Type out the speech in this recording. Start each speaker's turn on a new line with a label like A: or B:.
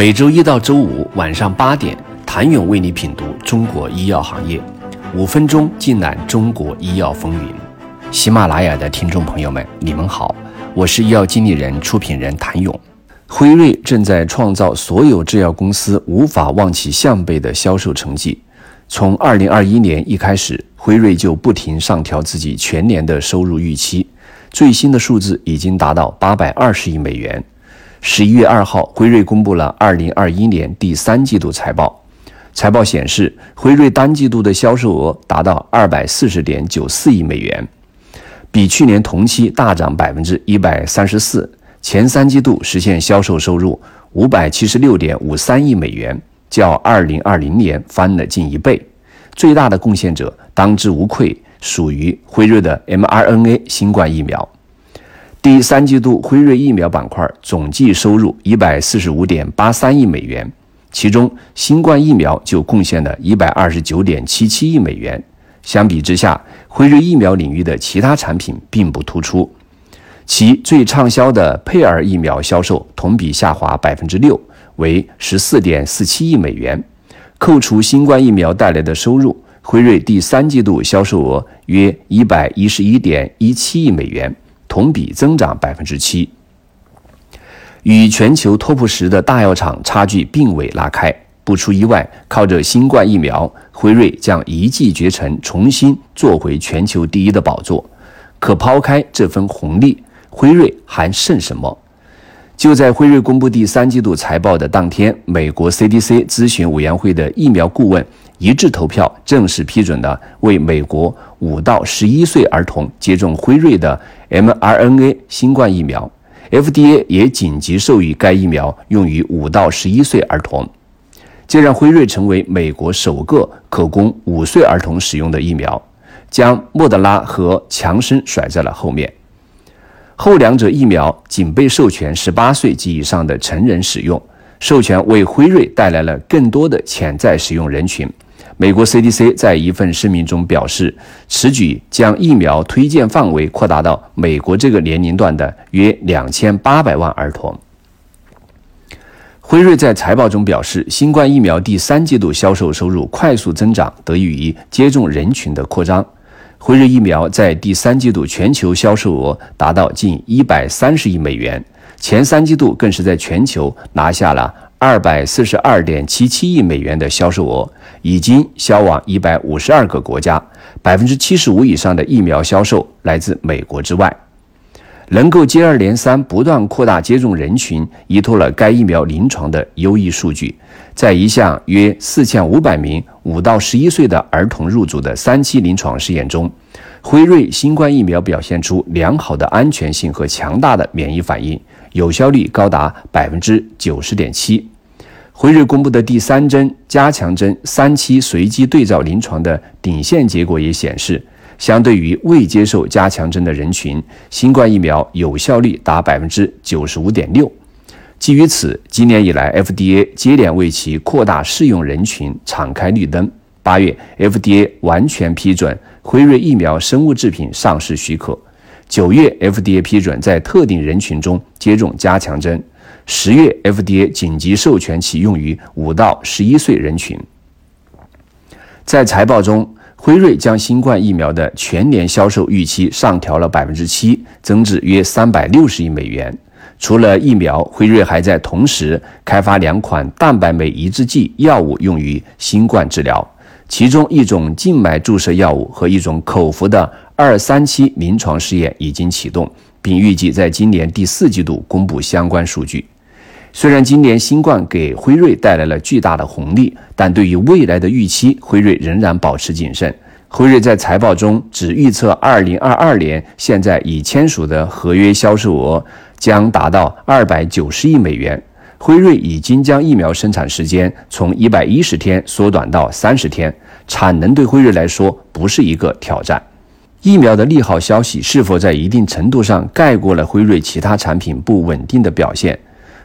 A: 每周一到周五晚上八点，谭勇为你品读中国医药行业，五分钟尽览中国医药风云。喜马拉雅的听众朋友们，你们好，我是医药经理人、出品人谭勇。辉瑞正在创造所有制药公司无法望其项背的销售成绩。从二零二一年一开始，辉瑞就不停上调自己全年的收入预期，最新的数字已经达到八百二十亿美元。十一月二号，辉瑞公布了二零二一年第三季度财报。财报显示，辉瑞单季度的销售额达到二百四十点九四亿美元，比去年同期大涨百分之一百三十四。前三季度实现销售收入五百七十六点五三亿美元，较二零二零年翻了近一倍。最大的贡献者当之无愧属于辉瑞的 mRNA 新冠疫苗。第三季度，辉瑞疫苗板块总计收入一百四十五点八三亿美元，其中新冠疫苗就贡献了一百二十九点七七亿美元。相比之下，辉瑞疫苗领域的其他产品并不突出。其最畅销的佩尔疫苗销售同比下滑百分之六，为十四点四七亿美元。扣除新冠疫苗带来的收入，辉瑞第三季度销售额约一百一十一点一七亿美元，同比增长百分之七。与全球 TOP 十的大药厂差距并未拉开。不出意外，靠着新冠疫苗，辉瑞将一骑绝尘，重新坐回全球第一的宝座。可抛开这份红利。辉瑞还剩什么？就在辉瑞公布第三季度财报的当天，美国 CDC 咨询委员会的疫苗顾问一致投票，正式批准了为美国五到十一岁儿童接种辉瑞的 mRNA 新冠疫苗。FDA 也紧急授予该疫苗用于五到十一岁儿童，这让辉瑞成为美国首个可供五岁儿童使用的疫苗，将莫德拉和强生甩在了后面。后两者疫苗仅被授权十八岁及以上的成人使用，授权为辉瑞带来了更多的潜在使用人群。美国 CDC 在一份声明中表示，此举将疫苗推荐范围扩大到美国这个年龄段的约两千八百万儿童。辉瑞在财报中表示，新冠疫苗第三季度销售收入快速增长，得益于接种人群的扩张。辉瑞疫苗在第三季度全球销售额达到近一百三十亿美元，前三季度更是在全球拿下了二百四十二点七七亿美元的销售额，已经销往一百五十二个国家，百分之七十五以上的疫苗销售来自美国之外。能够接二连三不断扩大接种人群，依托了该疫苗临床的优异数据。在一项约四千五百名五到十一岁的儿童入组的三期临床试验中，辉瑞新冠疫苗表现出良好的安全性和强大的免疫反应，有效率高达百分之九十点七。辉瑞公布的第三针加强针三期随机对照临床的顶线结果也显示。相对于未接受加强针的人群，新冠疫苗有效率达百分之九十五点六。基于此，今年以来，FDA 接连为其扩大适用人群敞开绿灯。八月，FDA 完全批准辉瑞疫苗生物制品上市许可；九月，FDA 批准在特定人群中接种加强针；十月，FDA 紧急授权其用于五到十一岁人群。在财报中。辉瑞将新冠疫苗的全年销售预期上调了百分之七，增至约三百六十亿美元。除了疫苗，辉瑞还在同时开发两款蛋白酶抑制剂药物用于新冠治疗，其中一种静脉注射药物和一种口服的二三期临床试验已经启动，并预计在今年第四季度公布相关数据。虽然今年新冠给辉瑞带来了巨大的红利，但对于未来的预期，辉瑞仍然保持谨慎。辉瑞在财报中只预测2022年现在已签署的合约销售额将达到290亿美元。辉瑞已经将疫苗生产时间从110天缩短到30天，产能对辉瑞来说不是一个挑战。疫苗的利好消息是否在一定程度上盖过了辉瑞其他产品不稳定的表现？